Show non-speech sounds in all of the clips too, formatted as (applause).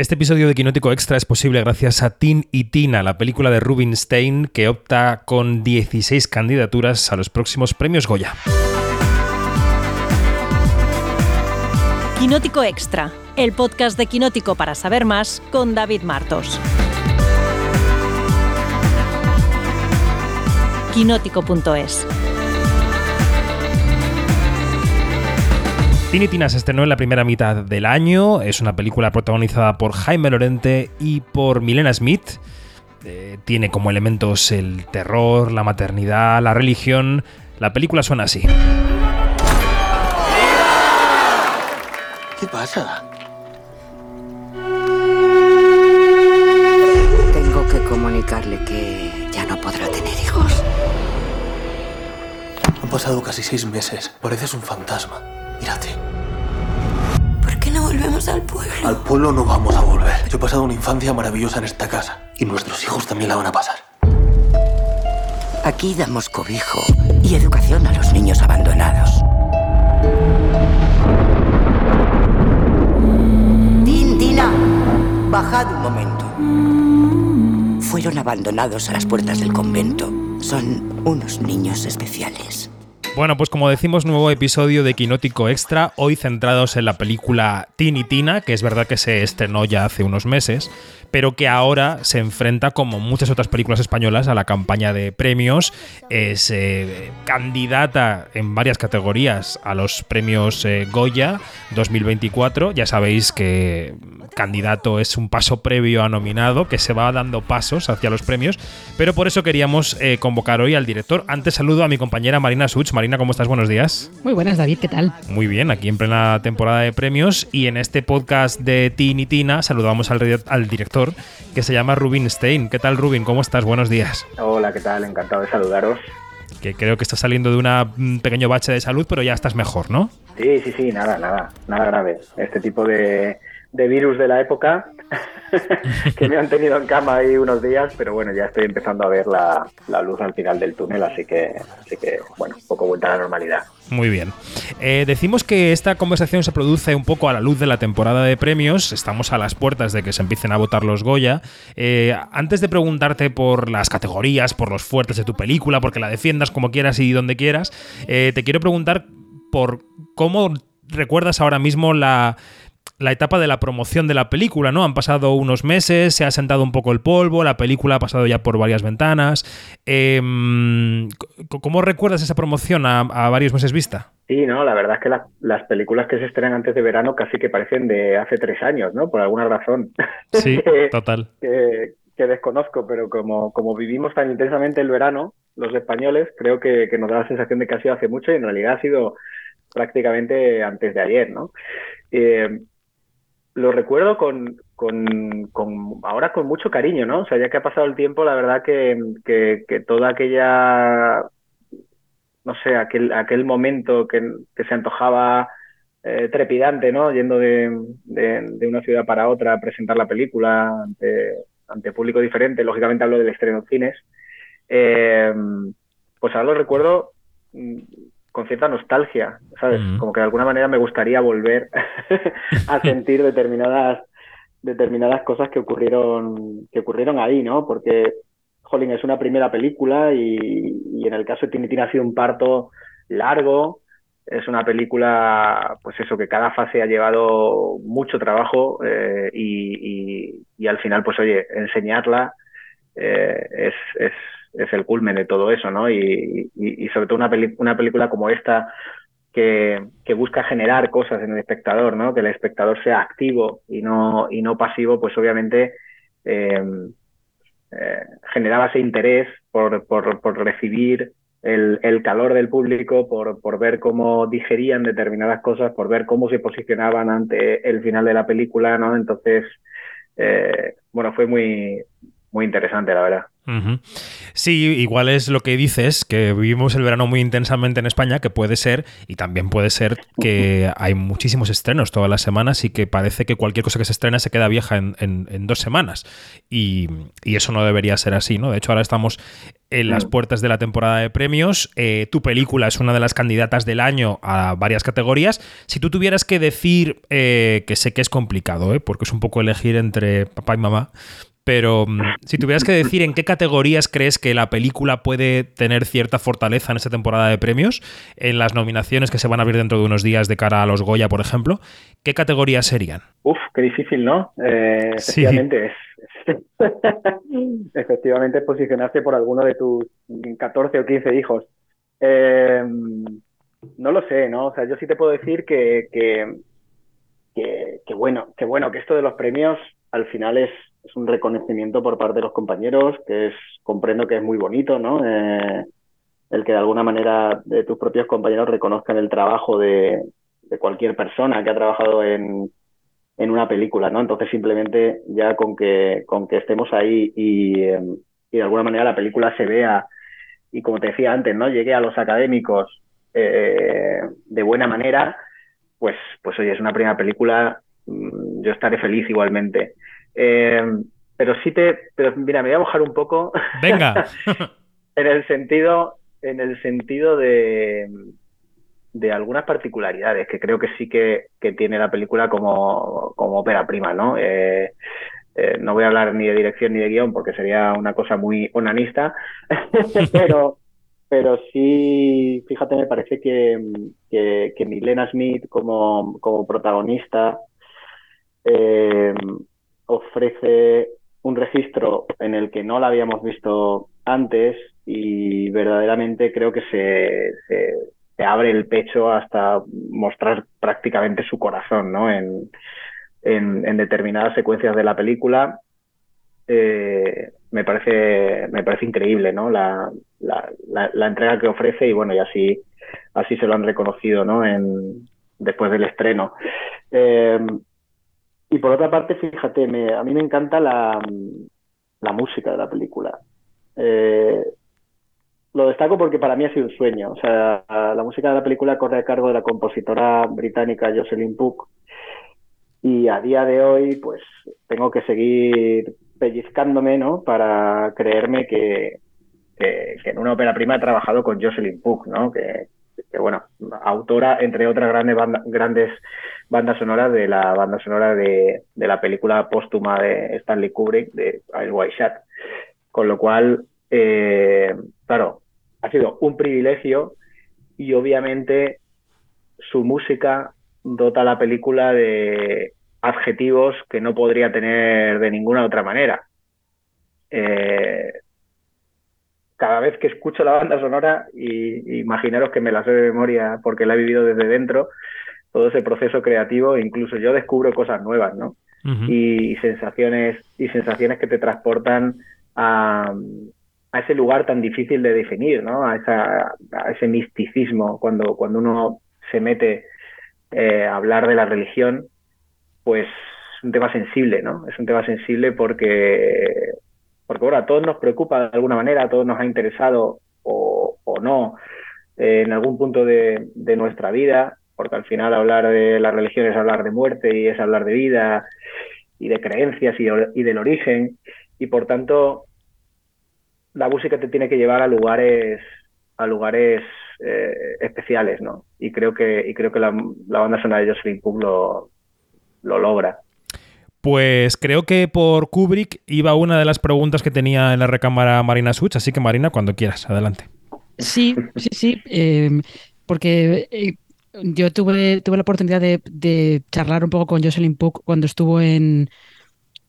Este episodio de Quinótico Extra es posible gracias a Tin y Tina, la película de Rubinstein que opta con 16 candidaturas a los próximos premios Goya. Quinótico Extra, el podcast de Quinótico para saber más con David Martos. Quinótico.es Tini Tina se estrenó en la primera mitad del año. Es una película protagonizada por Jaime Lorente y por Milena Smith. Eh, tiene como elementos el terror, la maternidad, la religión. La película suena así. ¿Qué pasa? Tengo que comunicarle que ya no podrá tener hijos. Han pasado casi seis meses. Pareces un fantasma. Mírate. ¿Por qué no volvemos al pueblo? Al pueblo no vamos a volver. Yo he pasado una infancia maravillosa en esta casa. Y nuestros hijos también la van a pasar. Aquí damos cobijo y educación a los niños abandonados. Tin, Tina, bajad un momento. Fueron abandonados a las puertas del convento. Son unos niños especiales. Bueno, pues como decimos, nuevo episodio de Quinótico Extra, hoy centrados en la película Tini Tina, que es verdad que se estrenó ya hace unos meses, pero que ahora se enfrenta, como muchas otras películas españolas, a la campaña de premios. Es eh, candidata en varias categorías a los premios eh, Goya 2024. Ya sabéis que candidato es un paso previo a nominado, que se va dando pasos hacia los premios, pero por eso queríamos eh, convocar hoy al director. Antes saludo a mi compañera Marina Such. Marina, ¿cómo estás? Buenos días. Muy buenas, David, ¿qué tal? Muy bien, aquí en plena temporada de premios y en este podcast de Tin y Tina saludamos al, al director que se llama Rubin Stein. ¿Qué tal, Rubin? ¿Cómo estás? Buenos días. Hola, ¿qué tal? Encantado de saludaros. Que creo que estás saliendo de un pequeño bache de salud, pero ya estás mejor, ¿no? Sí, sí, sí, nada, nada, nada grave. Este tipo de, de virus de la época (laughs) que me han tenido en cama ahí unos días, pero bueno, ya estoy empezando a ver la, la, luz al final del túnel, así que, así que bueno, poco vuelta a la normalidad. Muy bien. Eh, decimos que esta conversación se produce un poco a la luz de la temporada de premios, estamos a las puertas de que se empiecen a votar los Goya. Eh, antes de preguntarte por las categorías, por los fuertes de tu película, porque la defiendas como quieras y donde quieras, eh, te quiero preguntar por cómo recuerdas ahora mismo la la etapa de la promoción de la película, ¿no? Han pasado unos meses, se ha sentado un poco el polvo, la película ha pasado ya por varias ventanas. Eh, ¿Cómo recuerdas esa promoción a, a, varios meses vista? Sí, no, la verdad es que la, las películas que se estrenan antes de verano casi que parecen de hace tres años, ¿no? Por alguna razón. Sí, (laughs) total. que, que, desconozco, pero como, como vivimos tan intensamente el verano, los españoles, creo que, que nos da la sensación de que ha sido hace mucho y en realidad ha sido prácticamente antes de ayer, ¿no? Eh, lo recuerdo con, con, ahora con mucho cariño, ¿no? O sea, ya que ha pasado el tiempo, la verdad que, que, toda aquella, no sé, aquel, aquel momento que, se antojaba eh, trepidante, ¿no? Yendo de, de, de, una ciudad para otra a presentar la película ante, público diferente, lógicamente hablo del estreno en cines, eh, pues ahora lo recuerdo con cierta nostalgia, ¿sabes? Mm. Como que de alguna manera me gustaría volver (laughs) a (laughs) sentir determinadas determinadas cosas que ocurrieron que ocurrieron ahí, ¿no? Porque Jolín es una primera película y, y en el caso de Tinitina ha sido un parto largo. Es una película, pues eso, que cada fase ha llevado mucho trabajo eh, y, y, y, al final, pues oye, enseñarla eh, es, es, es el culmen de todo eso, ¿no? Y, y, sobre todo una, peli una película como esta que, que, busca generar cosas en el espectador, ¿no? Que el espectador sea activo y no, y no pasivo, pues obviamente eh, eh, generaba ese interés por, por, por recibir el, el, calor del público, por, por ver cómo digerían determinadas cosas, por ver cómo se posicionaban ante el final de la película, ¿no? Entonces, eh, bueno, fue muy, muy interesante, la verdad. Uh -huh. Sí, igual es lo que dices, que vivimos el verano muy intensamente en España, que puede ser, y también puede ser que hay muchísimos estrenos todas las semanas y que parece que cualquier cosa que se estrena se queda vieja en, en, en dos semanas. Y, y, eso no debería ser así, ¿no? De hecho, ahora estamos en las Mm. puertas de la temporada de premios. Eh, tu película es una de las candidatas del año a varias categorías. Si tú tuvieras que decir, eh, que sé que es complicado, ¿eh? porque es un poco elegir entre papá y mamá, pero mm, si tuvieras que decir en qué categorías crees que la película puede tener cierta fortaleza en esta temporada de premios, en las nominaciones que se van a abrir dentro de unos días de cara a los Goya, por ejemplo, ¿qué categorías serían? Uf, qué difícil, ¿no? Eh, Sí. efectivamente es. (laughs) efectivamente posicionarse por alguno de tus 14 o 15 hijos. Eh, no lo sé, ¿no? O sea, yo sí te puedo decir que, que, que, que bueno, que bueno, que esto de los premios al final es, es un reconocimiento por parte de los compañeros, que es, comprendo que es muy bonito, ¿no? Eh, el que de alguna manera de tus propios compañeros reconozcan el trabajo de, de cualquier persona que ha trabajado en, en una película, ¿no? Entonces simplemente ya con que, con que estemos ahí y, eh, y de alguna manera la película se vea y como te decía antes, ¿no? Llegue a los académicos eh, de buena manera, pues, pues oye, es una primera película, mm, yo estaré feliz igualmente. Eh, pero sí te, pero mira, me voy a mojar un poco Venga. (laughs) en el sentido, en el sentido de, de algunas particularidades que creo que sí que, que tiene la película como, como ópera prima, ¿no? Eh, eh, no voy a hablar ni de dirección ni de guion porque sería una cosa muy onanista, (laughs) pero, pero sí, fíjate, me parece que, que, que Milena Smith como, como protagonista eh, ofrece un registro en el que no la habíamos visto antes y verdaderamente creo que se, abre el pecho hasta mostrar prácticamente su corazón, ¿no? En, determinadas secuencias de la película. Eh, me parece, me parece increíble, ¿no? La, la, entrega que ofrece y bueno, y así, así se lo han reconocido, ¿no? Después del estreno. Eh, y por otra parte, fíjate, me, a mí me encanta la, música de la película. Eh, lo destaco porque para mí ha sido un sueño. O sea, la música de la película corre a cargo de la compositora británica Jocelyn Puck. Y a día de hoy, pues tengo que seguir pellizcándome, ¿no? Para creerme que, en una ópera prima he trabajado con Jocelyn Puck, ¿no? Que bueno, autora, entre otras grandes, grandes bandas sonoras de la banda sonora de, de, la película póstuma de Stanley Kubrick, de Eyes Wide Shut. Con lo cual, eh, claro, ha sido un privilegio y obviamente su música dota a la película de adjetivos que no podría tener de ninguna otra manera. Eh, cada vez que escucho la banda sonora, y, y, imaginaros que me la sé de memoria porque la he vivido desde dentro, todo ese proceso creativo, incluso yo descubro cosas nuevas, ¿no? Uh -huh. y, y, sensaciones, y sensaciones que te transportan a, a, ese lugar tan difícil de definir, ¿no? A, esa, a ese misticismo, cuando, cuando uno se mete eh, a hablar de la religión, pues es un tema sensible, ¿no? Es un tema sensible porque, porque bueno, a todos nos preocupa de alguna manera, a todos nos ha interesado o, o no eh, en algún punto de, de, nuestra vida, porque al final hablar de la religión es hablar de muerte y es hablar de vida y de creencias y, del origen, y por tanto la música te tiene que llevar a lugares a lugares eh, especiales, ¿no? Y creo que y creo que la, banda sonora de Jocelyn Puck lo, lo logra. Pues creo que por Kubrick iba una de las preguntas que tenía en la recámara Marina Such, así que Marina, cuando quieras, adelante. Sí, sí, sí, eh, porque eh, yo tuve, tuve la oportunidad de, de, charlar un poco con Jocelyn Puck cuando estuvo en,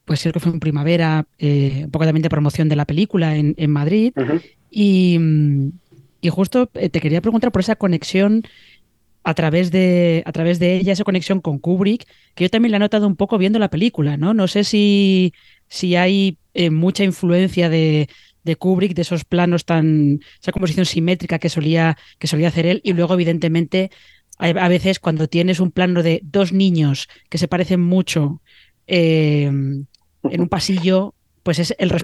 pues creo que fue en primavera, eh, un poco también de promoción de la película en, en Madrid, uh -huh. y, y, justo eh, te quería preguntar por esa conexión a través de a través de ella esa conexión con Kubrick que yo también la he notado un poco viendo la película no no sé si si hay eh, mucha influencia de, de, Kubrick de esos planos tan esa composición simétrica que solía que solía hacer él y luego evidentemente a veces cuando tienes un plano de dos niños que se parecen mucho eh, en un pasillo pues es el, o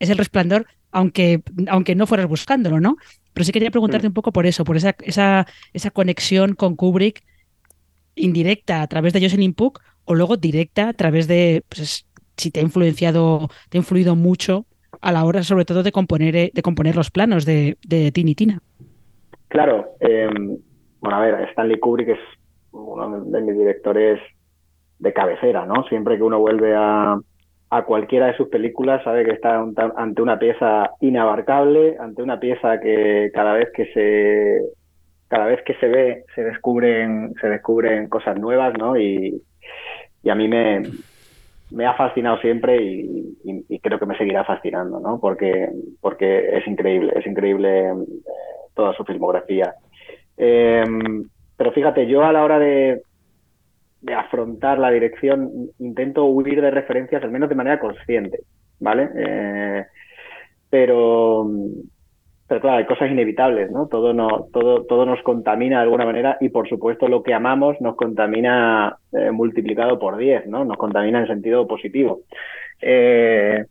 es el resplandor aunque aunque no fueras buscándolo no pero sí quería preguntarte un poco por eso, por esa, esa, esa conexión con Kubrick indirecta a través de Jocelyn Puck o luego directa a través de pues, si te ha influenciado, te ha influido mucho a la hora sobre todo de componer, eh, de componer los planos de, de Tini Tina. Claro, eh, bueno, a ver, Stanley Kubrick es uno de mis directores de cabecera, ¿no? Siempre que uno vuelve a, a cualquiera de sus películas sabe que está ante una pieza inabarcable, ante una pieza que cada vez que se cada vez que se ve se descubren se descubren cosas nuevas, ¿no? Y, y a mí me, me ha fascinado siempre y, y, creo que me seguirá fascinando, ¿no? Porque porque es increíble, es increíble eh, toda su filmografía. Eh, pero fíjate, yo a la hora de, de afrontar la dirección, intento huir de referencias, al menos de manera consciente, ¿vale? Eh, pero, pero claro, hay cosas inevitables, ¿no? Todo, no, todo, todo nos contamina de alguna manera y por supuesto lo que amamos nos contamina eh, multiplicado por 10, ¿no? Nos contamina en sentido positivo. Eh,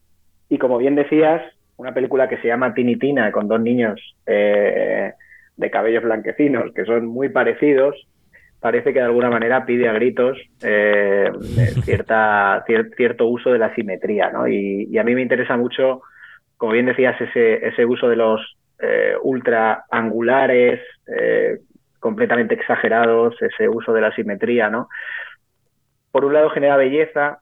y como bien decías, una película que se llama Tinitina con dos niños de cabellos blanquecinos que son muy parecidos, parece que de alguna manera pide a gritos eh, cierta, cierto uso de la simetría, ¿no? Y, a mí me interesa mucho, como bien decías, ese, ese uso de los eh, ultra angulares, eh, completamente exagerados, ese uso de la simetría, ¿no? Por un lado genera belleza,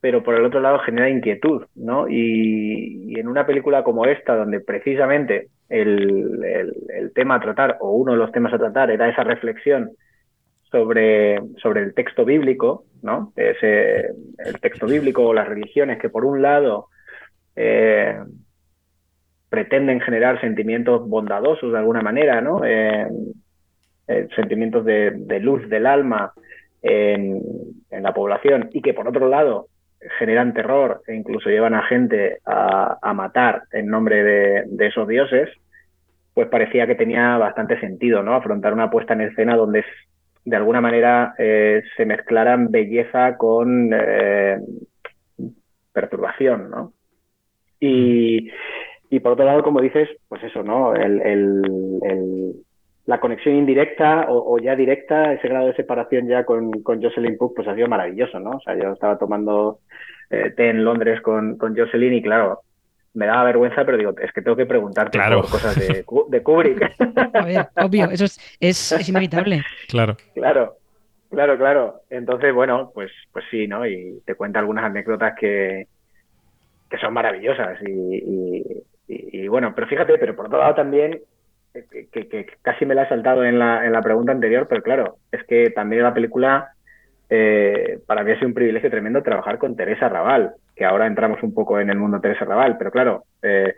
pero por el otro lado genera inquietud, ¿no? Y, en una película como esta, donde precisamente el, el, tema a tratar, o uno de los temas a tratar, era esa reflexión sobre, sobre el texto bíblico, ¿no? Ese, el texto bíblico o las religiones que por un lado eh, pretenden generar sentimientos bondadosos de alguna manera, ¿no? Eh, eh, sentimientos de, luz del alma en, la población y que por otro lado generan terror e incluso llevan a gente a, matar en nombre de, de, esos dioses, pues parecía que tenía bastante sentido, ¿no? Afrontar una puesta en escena donde de alguna manera eh, se mezclaran belleza con eh, perturbación, ¿no? Y, por otro lado, como dices, pues eso, ¿no? la conexión indirecta o, ya directa, ese grado de separación ya con, con Jocelyn Cook, pues ha sido maravilloso, ¿no? O sea, yo estaba tomando eh, té en Londres con, con Jocelyn y claro, me daba vergüenza, pero digo, es que tengo que preguntarte por cosas de, de Kubrick. A ver, obvio, eso es, inevitable. Claro. Claro, claro, claro. Entonces, bueno, pues, pues sí, ¿no? Y te cuenta algunas anécdotas que, que son maravillosas. Y, bueno, pero fíjate, pero por otro lado también, que, que, casi me la he saltado en la, en la pregunta anterior, pero claro, es que también la película, eh, para mí ha sido un privilegio tremendo trabajar con Teresa Raval que ahora entramos un poco en el mundo Teresa Raval, pero claro, eh,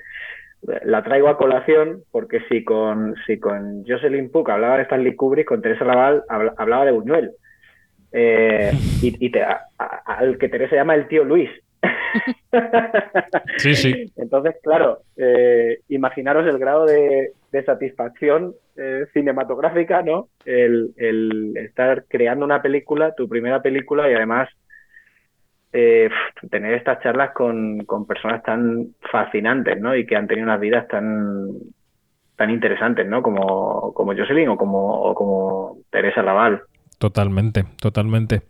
la traigo a colación porque si con, si con Jocelyn Puck hablaba de Stanley Kubrick, con Teresa Raval hablaba de Buñuel. Eh, (laughs) y, al que Teresa llama el tío Luis. sí, sí. (laughs) Entonces, claro, eh, imaginaros el grado de, satisfacción cinematográfica, ¿no? el, estar creando una película, tu primera película, y además eh, tener estas charlas con, personas tan fascinantes, ¿no? Y que han tenido unas vidas tan, tan interesantes, ¿no? Como, como Jocelyn o como, como Teresa Raval. Totalmente, totalmente.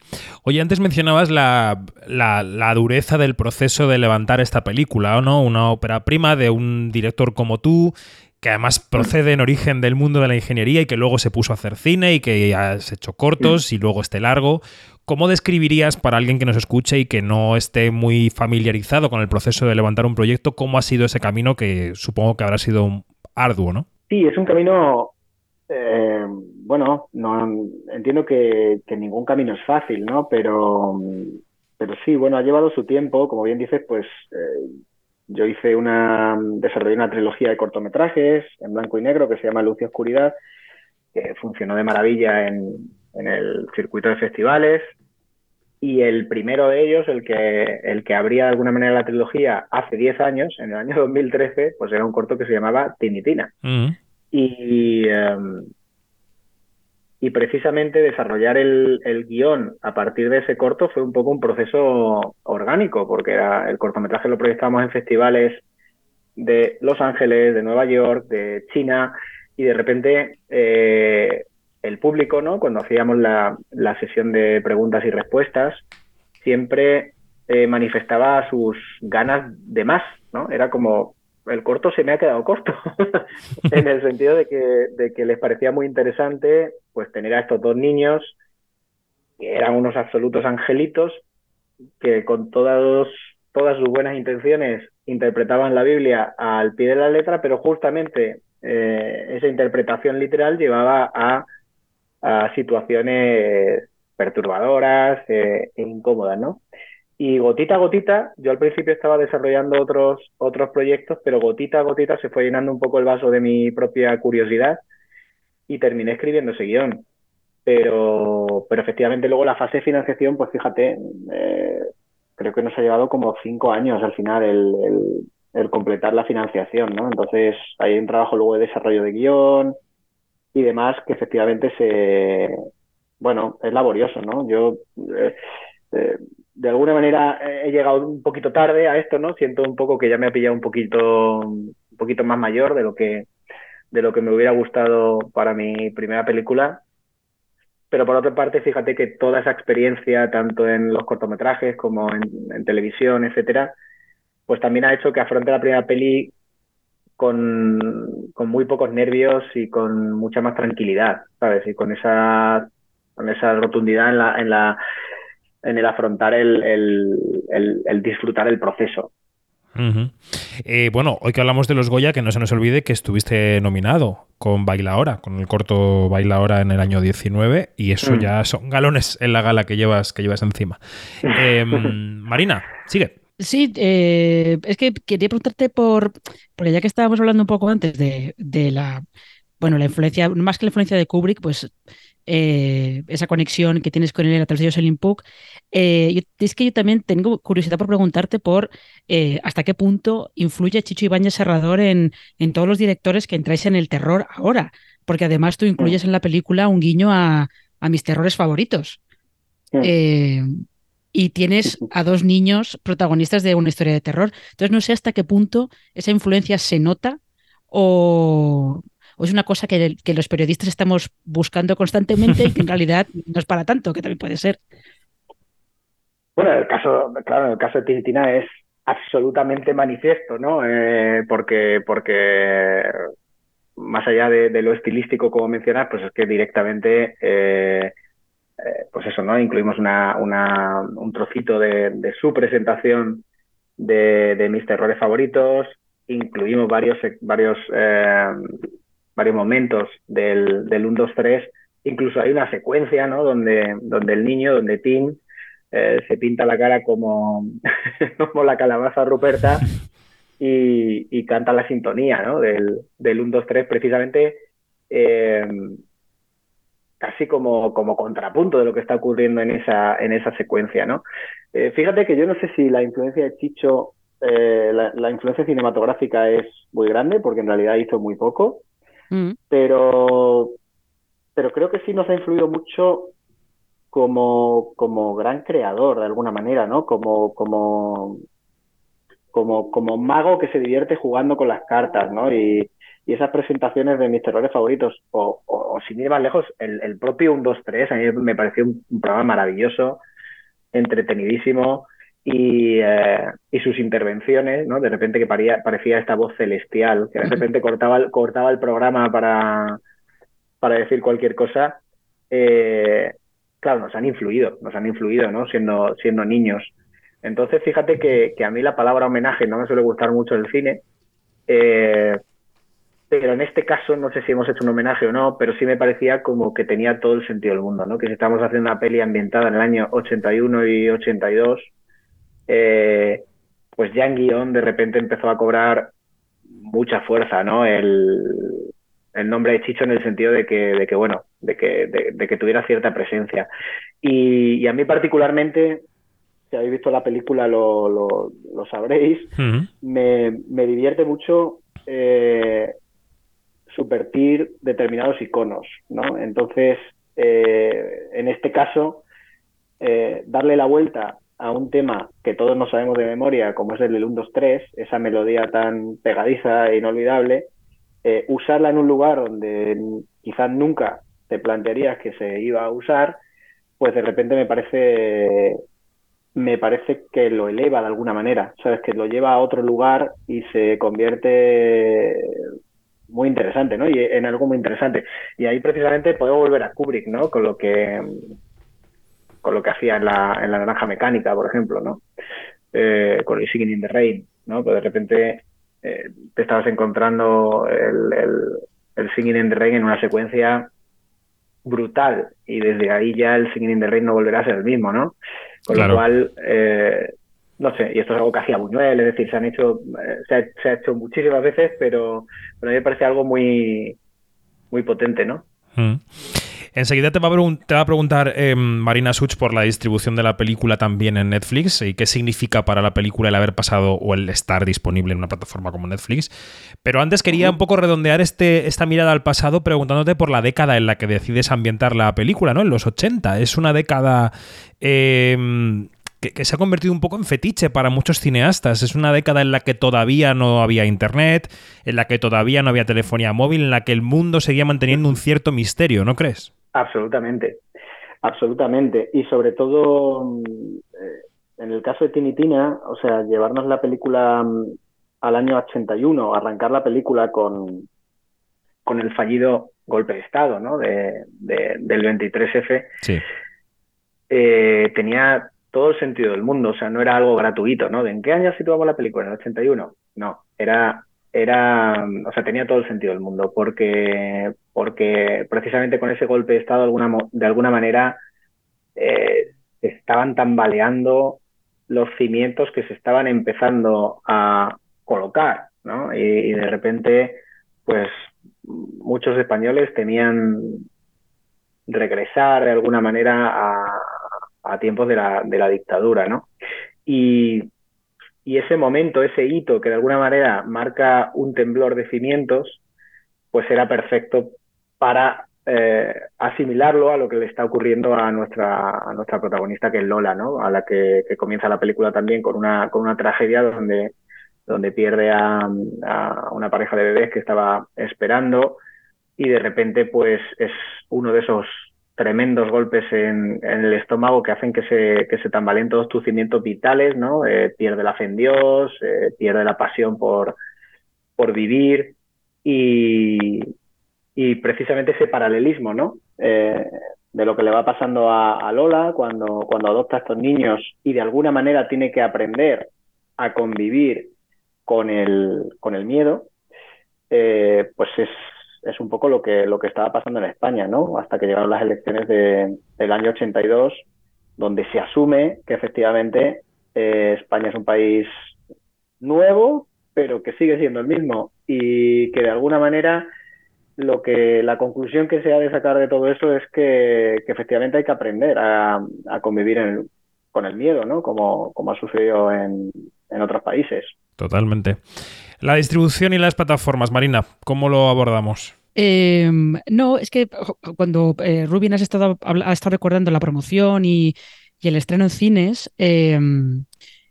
Oye, antes mencionabas la, la, dureza del proceso de levantar esta película, ¿no? Una ópera prima de un director como tú, que además procede en origen del mundo de la ingeniería y que luego se puso a hacer cine y que has hecho cortos y luego este largo. ¿Cómo describirías para alguien que nos escuche y que no esté muy familiarizado con el proceso de levantar un proyecto, cómo ha sido ese camino que supongo que habrá sido arduo, ¿no? Sí, es un camino, eh, bueno, no entiendo que, ningún camino es fácil, ¿no? Pero, pero sí, bueno, ha llevado su tiempo, como bien dices, pues eh, yo hice una, desarrollé una trilogía de cortometrajes en blanco y negro que se llama Luz y Oscuridad, que funcionó de maravilla en, en el circuito de festivales. Y el primero de ellos, el que, el que abría de alguna manera la trilogía hace 10 años, en el año (laughs) 2013, pues era un corto que se llamaba Tinitina. Y, em, y precisamente desarrollar el, el, guion a partir de ese corto fue un poco un proceso orgánico, porque el cortometraje lo proyectábamos en festivales de Los Ángeles, de Nueva York, de China, y de repente eh, el público, ¿no? Cuando hacíamos la, sesión de preguntas y respuestas, siempre eh, manifestaba sus ganas de más, ¿no? Era como, el corto se me ha quedado corto, (laughs) en el sentido de que, les parecía muy interesante pues tener a estos dos niños que eran unos absolutos angelitos que con todas, todas sus buenas intenciones interpretaban la Biblia al pie de la letra, pero justamente eh, esa interpretación literal llevaba a, a situaciones perturbadoras eh, e incómodas, ¿no? Y gotita a gotita, yo al principio estaba desarrollando otros, otros proyectos, pero gotita a gotita se fue llenando un poco el vaso de mi propia curiosidad y terminé escribiendo ese guion. Pero, pero efectivamente luego la fase de financiación, pues fíjate, eh, creo que nos ha llevado como cinco años al final el, el, completar la financiación, ¿no? Entonces hay un trabajo luego de desarrollo de guion y demás que efectivamente se, bueno, es laborioso, ¿no? Yo... Eh, eh, de alguna manera he llegado un poquito tarde a esto, ¿no? Siento un poco que ya me ha pillado un poquito, un poquito más mayor de lo que, de lo que me hubiera gustado para mi primera película. Pero por otra parte, fíjate que toda esa experiencia, tanto en los cortometrajes como en, en televisión, etcétera, pues también ha hecho que afronte la primera peli con, con muy pocos nervios y con mucha más tranquilidad, ¿sabes? Y con esa, con esa rotundidad en la, en la, en el afrontar el, el, el, el disfrutar el proceso. Uh -huh. eh, bueno, hoy que hablamos de los Goya, que no se nos olvide que estuviste nominado con Baila Ahora, con el corto Baila Ahora en el año 19, y eso mm. ya son galones en la gala que llevas, que llevas encima. Eh, (laughs) Marina, sigue. Sí, eh, es que quería preguntarte por, porque ya que estábamos hablando un poco antes de, de la, bueno, la influencia, más que la influencia de Kubrick, pues eh, esa conexión que tienes con él a través de Jocelyn Puck. Eh, yo, es que yo también tengo curiosidad por preguntarte por eh, hasta qué punto influye Chicho Ibáñez Serrador en, en, todos los directores que entráis en el terror ahora, porque además tú incluyes en la película un guiño a, a mis terrores favoritos. y tienes a dos niños protagonistas de una historia de terror. Entonces no sé hasta qué punto esa influencia se nota o, o es una cosa que, que, los periodistas estamos buscando constantemente y que en (laughs) realidad no es para tanto, que también puede ser. Bueno, el caso, claro, el caso de Tintina es absolutamente manifiesto, ¿no? Eh, porque, porque más allá de, de, lo estilístico, como mencionas, pues es que directamente, eh, eh, pues eso, ¿no? Incluimos una, una, un trocito de, de su presentación de, de, mis terrores favoritos, incluimos varios, varios eh, varios momentos del, del 1, 2, 3. Incluso hay una secuencia, ¿no? Donde, donde el niño, donde Tim eh, se pinta la cara como, (laughs) como la calabaza Ruperta (laughs) y, y, canta la sintonía, ¿no? Del, del 1, 2, 3, precisamente eh, casi como, como contrapunto de lo que está ocurriendo en esa, en esa secuencia, ¿no? Eh, fíjate que yo no sé si la influencia de Chicho, eh, la, la influencia cinematográfica es muy grande, porque en realidad hizo muy poco. Mm. Pero, pero creo que sí nos ha influido mucho como, como gran creador, de alguna manera, ¿no? Como, como, como, como mago que se divierte jugando con las cartas, ¿no? Y, y esas presentaciones de mis terrores favoritos, o, o, o sin ir más lejos, el, el propio 1, 2, 3, a mí me pareció un programa maravilloso, entretenidísimo, y, eh, y, sus intervenciones, ¿no? De repente que paría, parecía esta voz celestial, que de repente cortaba, cortaba el programa para, para decir cualquier cosa. Eh, claro, nos han influido, nos han influido, ¿no? Siendo, siendo niños. Entonces, fíjate que, que a mí la palabra homenaje no me suele gustar mucho el cine, eh, pero en este caso no sé si hemos hecho un homenaje o no, pero sí me parecía como que tenía todo el sentido del mundo, ¿no? Que si estamos haciendo una peli ambientada en el año 81 y 82, eh, pues ya en guion de repente empezó a cobrar mucha fuerza, ¿no? El, el nombre de Chicho en el sentido de que, de que bueno, de que, de, de que tuviera cierta presencia. Y, y, a mí particularmente, si habéis visto la película lo, lo, lo sabréis, uh -huh. me, me, divierte mucho eh, subvertir determinados iconos, ¿no? Entonces, eh, en este caso, eh, darle la vuelta a un tema que todos no sabemos de memoria, como es el del 1, 2, 3, esa melodía tan pegadiza e inolvidable, eh, usarla en un lugar donde quizás nunca te plantearías que se iba a usar, pues de repente me parece me parece que lo eleva de alguna manera, ¿sabes? Que lo lleva a otro lugar y se convierte muy interesante, ¿no? Y en algo muy interesante. Y ahí precisamente puedo volver a Kubrick, ¿no? Con lo que con lo que hacía en la, en la naranja mecánica, por ejemplo, ¿no? Eh, con el Singing in the Rain, ¿no? Pues de repente eh, te estabas encontrando el, el, el Singing in the Rain en una secuencia brutal y desde ahí ya el Singing in the Rain no volverá a ser el mismo, ¿no? Con Claro. lo cual, eh, no sé, y esto es algo que hacía Buñuel, es decir, se han hecho, eh, se, ha, se ha hecho muchísimas veces, pero, pero a mí me parece algo muy, muy potente, ¿no? Mm. Enseguida te va a, te va a preguntar eh, Marina Such por la distribución de la película también en Netflix y qué significa para la película el haber pasado o el estar disponible en una plataforma como Netflix. Pero antes quería un poco redondear este, esta mirada al pasado preguntándote por la década en la que decides ambientar la película, ¿no? En los 80. Es una década eh, que, que se ha convertido un poco en fetiche para muchos cineastas. Es una década en la que todavía no había internet, en la que todavía no había telefonía móvil, en la que el mundo seguía manteniendo un cierto misterio, ¿no crees? Absolutamente, absolutamente. Y sobre todo, mm, eh, en el caso de Tinitina, o sea, llevarnos la película mm, al año 81, arrancar la película con, con el fallido golpe de Estado, ¿no? De, de- del 23F, Sí. eh, tenía todo el sentido del mundo, o sea, no era algo gratuito, ¿no? ¿De en qué año situamos la película? ¿En el 81? No, era, era, o sea, tenía todo el sentido del mundo, porque, porque precisamente con ese golpe de Estado, de alguna, manera, eh, estaban tambaleando los cimientos que se estaban empezando a colocar, ¿no? Y, y de repente, pues, muchos españoles temían regresar de alguna manera a, a tiempos de la, de la dictadura, ¿no? Y, y ese momento, ese hito que de alguna manera marca un temblor de cimientos, pues era perfecto para eh, asimilarlo a lo que le está ocurriendo a nuestra, nuestra protagonista, que es Lola, ¿no? A la que, que comienza la película también con una, con una tragedia donde, donde pierde a, a una pareja de bebés que estaba esperando y de repente pues es uno de esos tremendos golpes en, el estómago que hacen que se, que se tambaleen todos tus cimientos vitales, ¿no? Eh, pierde la fe en Dios, eh, pierde la pasión por, por vivir y, y precisamente ese paralelismo, ¿no? Eh, de lo que le va pasando a, a Lola cuando, cuando adopta a estos niños y de alguna manera tiene que aprender a convivir con el, con el miedo, eh, pues es, es un poco lo que, lo que estaba pasando en España, ¿no? Hasta que llegaron las elecciones de, del año 82, donde se asume que efectivamente eh, España es un país nuevo, pero que sigue siendo el mismo y que de alguna manera lo que la conclusión que se ha de sacar de todo eso es que, que efectivamente hay que aprender a, a convivir con el miedo, ¿no? Como, como ha sucedido en, en otros países. Totalmente. La distribución y las plataformas, Marina, ¿cómo lo abordamos? Eh, no, es que cuando eh, Rubin has estado, ha estado recordando la promoción y, el estreno en cines, eh,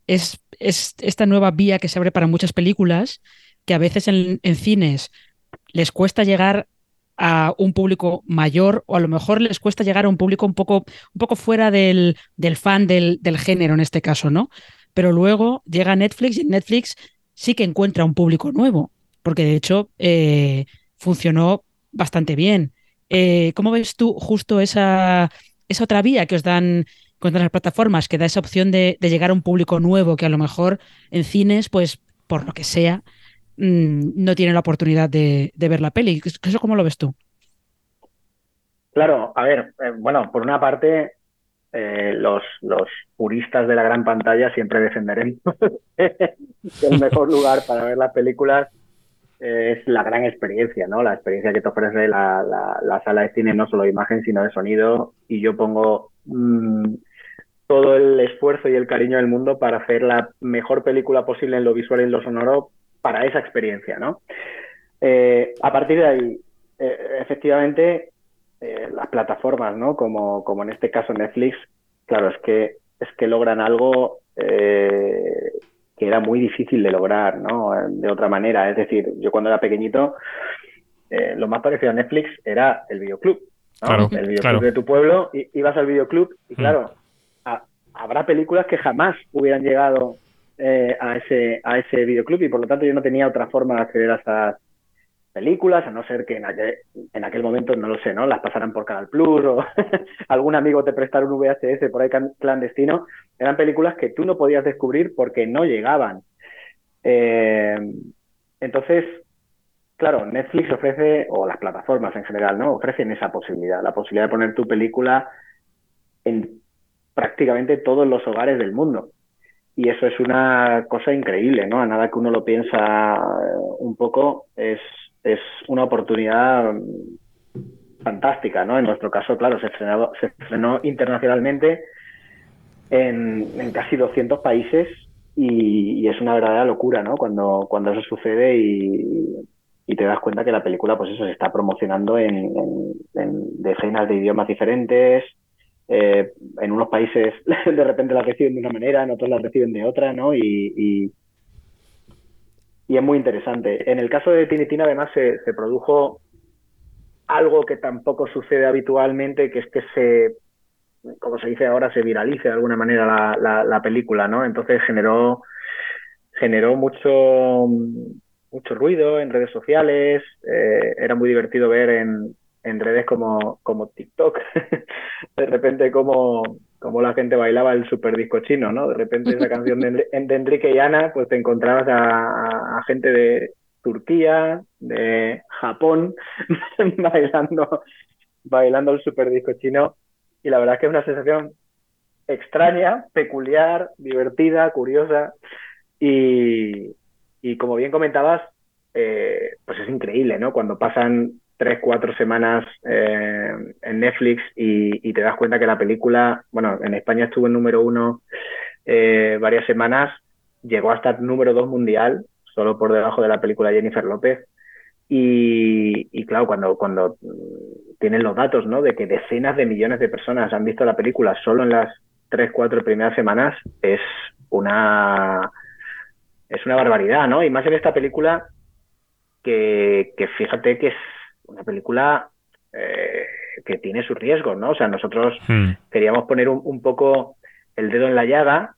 es, es esta nueva vía que se abre para muchas películas que a veces en, cines les cuesta llegar a un público mayor o a lo mejor les cuesta llegar a un público un poco, un poco fuera del, fan del, género en este caso, ¿no? Pero luego llega Netflix y Netflix sí que encuentra un público nuevo, porque de hecho eh, funcionó bastante bien. Eh, ¿Cómo ves tú justo esa, esa otra vía que os dan con las plataformas, que da esa opción de, llegar a un público nuevo que a lo mejor en cines, pues por lo que sea, mm, no tiene la oportunidad de, ver la peli? ¿Eso cómo lo ves tú? Claro, a ver, eh, bueno, por una parte, eh, los, puristas de la gran pantalla siempre defenderemos (laughs) el mejor lugar para ver las películas es la gran experiencia, ¿no? La experiencia que te ofrece la, la, la sala de cine, no solo de imagen, sino de sonido. Y yo pongo mm, todo el esfuerzo y el cariño del mundo para hacer la mejor película posible en lo visual y en lo sonoro para esa experiencia, ¿no? Eh, a partir de ahí, eh, efectivamente, eh, las plataformas, ¿no? Como, como en este caso Netflix, claro, es que, es que logran algo que era muy difícil de lograr, ¿no? De otra manera. Es decir, yo cuando era pequeñito, eh, lo más parecido a Netflix era el videoclub. ¿no? Claro, el videoclub claro. de tu pueblo, i- ibas al videoclub y Mm. claro, a- habrá películas que jamás hubieran llegado eh, a, ese, a ese videoclub y por lo tanto yo no tenía otra forma de acceder a esas películas, a no ser que en aquel, en aquel momento, no lo sé, ¿no? Las pasaran por Canal Plus o (laughs) algún amigo te prestara un VHS por ahí clandestino. Eran películas que tú no podías descubrir porque no llegaban. Eh, entonces, claro, Netflix ofrece, o las plataformas en general, ¿no? Ofrecen esa posibilidad, la posibilidad de poner tu película en prácticamente todos los hogares del mundo. Y eso es una cosa increíble, ¿no? A nada que uno lo piensa eh, un poco, es, es una oportunidad fantástica, ¿no? En nuestro caso, claro, se estrenó, se internacionalmente en, casi 200 países y, es una verdadera locura, ¿no? Cuando, cuando eso sucede y, te das cuenta que la película, pues eso, se está promocionando en decenas de idiomas diferentes, eh, en unos países (laughs) de repente la reciben de una manera, en otros la reciben de otra, ¿no? Y, y, es muy interesante. En el caso de Tinitina, además, se, se, produjo algo que tampoco sucede habitualmente, que es que se, como se dice ahora, se viralice de alguna manera la, la, la película, ¿no? Entonces generó, generó mucho, mucho ruido en redes sociales, eh, era muy divertido ver en, en redes como, como TikTok, (laughs) de repente como, como la gente bailaba el super disco chino, ¿no? De repente esa canción de, Enrique y Ana, pues te encontrabas a, a, gente de Turquía, de Japón, (laughs) bailando, bailando el super disco chino. Y la verdad es que es una sensación extraña, peculiar, divertida, curiosa. Y, y como bien comentabas, eh, pues es increíble, ¿no? Cuando pasan tres, cuatro semanas eh, en Netflix y, te das cuenta que la película, bueno, en España estuvo en número uno eh, varias semanas, llegó hasta el número dos mundial, solo por debajo de la película Jennifer López. Y, claro, cuando, cuando tienen los datos, ¿no? De que decenas de millones de personas han visto la película solo en las tres, cuatro primeras semanas, es una, es una barbaridad, ¿no? Y más en esta película que, que fíjate que una película eh, que tiene sus riesgos, ¿no? O sea, nosotros hmm. queríamos poner un, un, poco el dedo en la llaga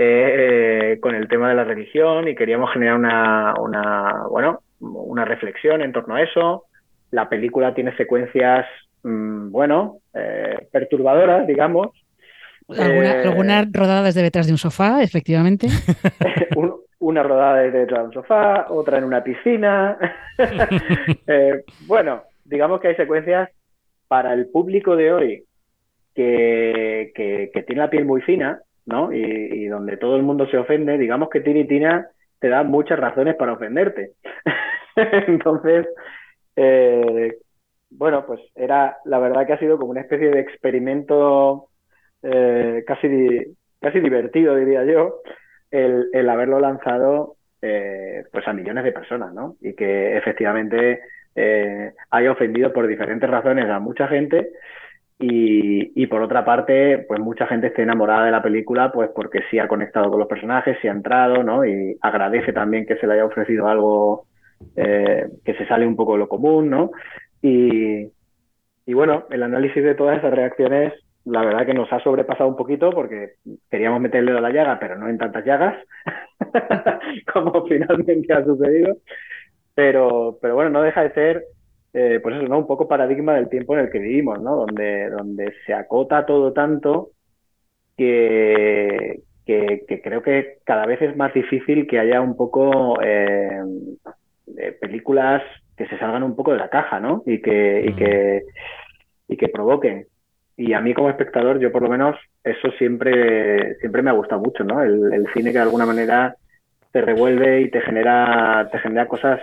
eh, con el tema de la religión y queríamos generar una, una, bueno, una reflexión en torno a eso. La película tiene secuencias, mmm, bueno, eh, perturbadoras, digamos. ¿Alguna, ¿Alguna rodada desde detrás de un sofá, efectivamente? (laughs) una rodada detrás de un sofá, otra en una piscina. (laughs) eh, bueno, digamos que hay secuencias para el público de hoy que, que, que tiene la piel muy fina, ¿no? Y, y, donde todo el mundo se ofende, digamos que Tini Tina te da muchas razones para ofenderte. (laughs) Entonces, eh, bueno, pues era, la verdad que ha sido como una especie de experimento eh, casi, casi divertido, diría yo, el, el haberlo lanzado eh, pues a millones de personas, ¿no? Y que efectivamente eh, haya ofendido por diferentes razones a mucha gente y, y, por otra parte, pues mucha gente esté enamorada de la película, pues porque sí ha conectado con los personajes, sí ha entrado, ¿no? Y agradece también que se le haya ofrecido algo eh, que se sale un poco de lo común, ¿no? Y, y bueno, el análisis de todas esas reacciones la verdad que nos ha sobrepasado un poquito porque queríamos meterle a la llaga, pero no en tantas llagas, (laughs) como finalmente ha sucedido. Pero, pero bueno, no deja de ser, eh, pues eso, ¿no? Un poco paradigma del tiempo en el que vivimos, ¿no? Donde, donde se acota todo tanto que, que, que creo que cada vez es más difícil que haya un poco eh, películas que se salgan un poco de la caja, ¿no? Y que, y que, y que provoquen y a mí como espectador, yo por lo menos, eso siempre, siempre me ha gustado mucho, ¿no? El, el, cine que de alguna manera te revuelve y te genera, te genera cosas,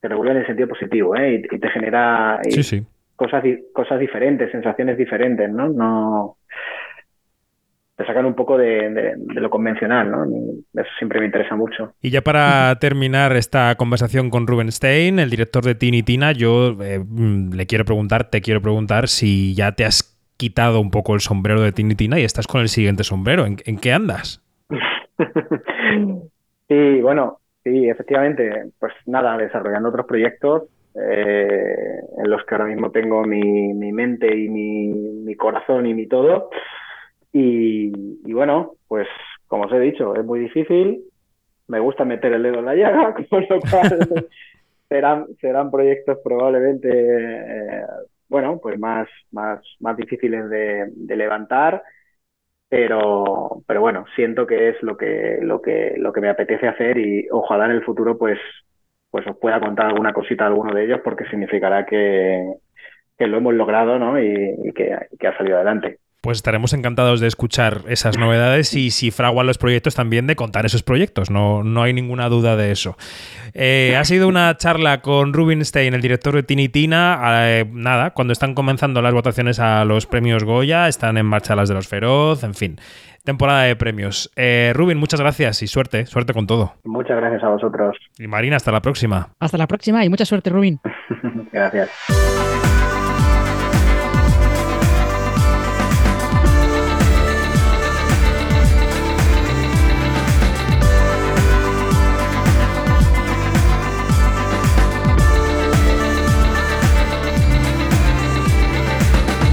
te revuelve en el sentido positivo, ¿eh? Y, y te genera y sí, sí. cosas, cosas diferentes, sensaciones diferentes, ¿no? No te sacan un poco de, de, de, lo convencional, ¿no? Eso siempre me interesa mucho. Y ya para terminar esta conversación con Ruben Stein, el director de Tini Tina, yo eh, le quiero preguntar, te quiero preguntar si ya te has quitado un poco el sombrero de Tini Tina y estás con el siguiente sombrero. ¿En, en qué andas? (laughs) sí, bueno, sí, efectivamente, pues nada, desarrollando otros proyectos eh, en los que ahora mismo tengo mi, mi mente y mi, mi, corazón y mi todo. Y, y bueno, pues como os he dicho, es muy difícil. Me gusta meter el dedo en la llaga, (laughs) con lo cual (laughs) serán, serán proyectos probablemente, eh, bueno, pues más, más, más difíciles de, levantar pero, pero bueno, siento que es lo que, lo que, lo que me apetece hacer y ojalá en el futuro pues, pues os pueda contar alguna cosita de alguno de ellos porque significará que, que lo hemos logrado ¿no? y, y que, que ha salido adelante. Pues estaremos encantados de escuchar esas novedades y si fraguan los proyectos también de contar esos proyectos, no, no hay ninguna duda de eso. Eh, ha sido una charla con Rubinstein, el director de Tinitina. Eh, nada, cuando están comenzando las votaciones a los premios Goya, están en marcha las de los Feroz, en fin, temporada de premios. Eh, Rubin, muchas gracias y suerte, suerte con todo. Muchas gracias a vosotros. Y Marina, hasta la próxima. Hasta la próxima y mucha suerte, Rubin. (laughs) gracias.